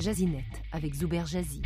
Jazinet avec Zuber Jazzy.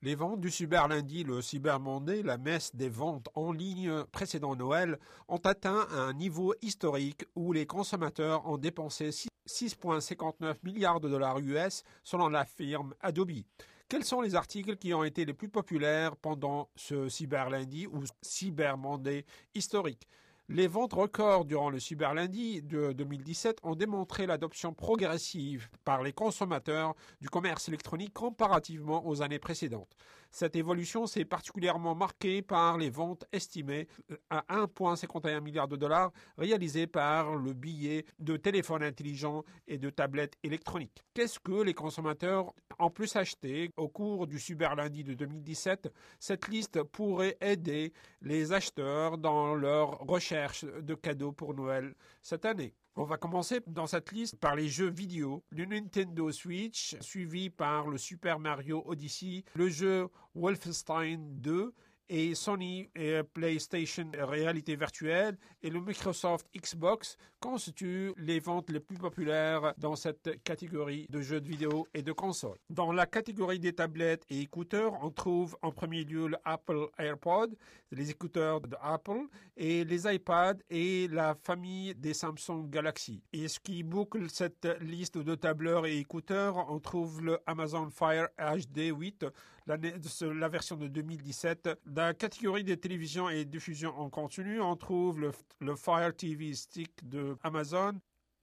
Les ventes du Cyber Lundi, le Cyber Monday, la messe des ventes en ligne précédant Noël, ont atteint un niveau historique où les consommateurs ont dépensé 6,59 milliards de dollars US selon la firme Adobe. Quels sont les articles qui ont été les plus populaires pendant ce Cyber Lundi ou Cyber Monday historique? Les ventes records durant le Cyber Lundi de 2017 ont démontré l'adoption progressive par les consommateurs du commerce électronique comparativement aux années précédentes. Cette évolution s'est particulièrement marquée par les ventes estimées à 1,51 milliard de dollars réalisées par le billet de téléphones intelligents et de tablettes électroniques. Qu'est-ce que les consommateurs ont plus acheté au cours du Cyber Lundi de 2017 Cette liste pourrait aider les acheteurs dans leur recherche de cadeaux pour Noël cette année. On va commencer dans cette liste par les jeux vidéo, le Nintendo Switch, suivi par le Super Mario Odyssey, le jeu Wolfenstein 2 et Sony et PlayStation réalité virtuelle et le Microsoft Xbox constituent les ventes les plus populaires dans cette catégorie de jeux de vidéo et de consoles? Dans la catégorie des tablettes et écouteurs, on trouve en premier lieu le Apple AirPod, les écouteurs de Apple et les iPads et la famille des Samsung Galaxy. Et ce qui boucle cette liste de tableurs et écouteurs, on trouve le Amazon Fire HD 8, la, la version de 2017 la catégorie des télévisions et diffusion en continu, on trouve le, Fire TV Stick de Amazon,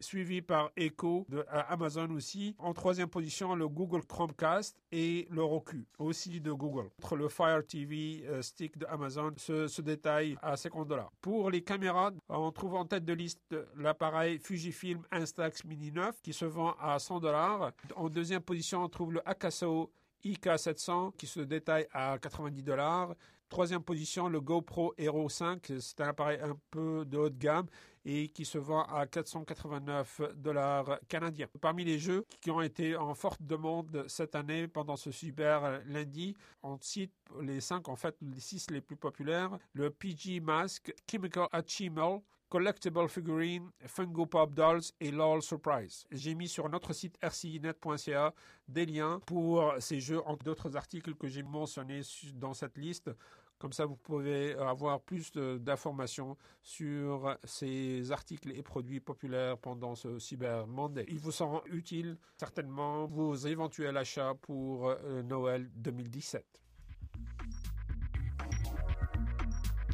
suivi par Echo de Amazon aussi. En troisième position, le Google Chromecast et le Roku, aussi de Google. Entre le Fire TV euh, Stick de Amazon se, se détaille à 50 dollars. Pour les caméras, on trouve en tête de liste l'appareil Fujifilm Instax Mini 9 qui se vend à 100 dollars. En deuxième position, on trouve le Akaso IK700 qui se détaille à 90 dollars. Troisième position, le GoPro Hero 5. C'est un appareil un peu de haut de gamme et qui se vend à 489 dollars canadiens. Parmi les jeux qui ont été en forte demande cette année pendant ce super lundi, on cite les cinq, en fait, les six les plus populaires. Le PG Mask, Chemical Achievement, Collectible Figurine, Fungo Pop Dolls et LOL Surprise. J'ai mis sur notre site rcinet.ca des liens pour ces jeux entre d'autres articles que j'ai mentionnés dans cette liste. Comme ça, vous pouvez avoir plus d'informations sur ces articles et produits populaires pendant ce Cyber Monday. Il vous sera utile certainement vos éventuels achats pour euh, Noël 2017.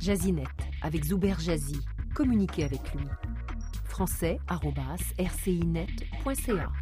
Jazinet avec Zuber Jazzy. Communiquez avec lui. français.rcinet.ca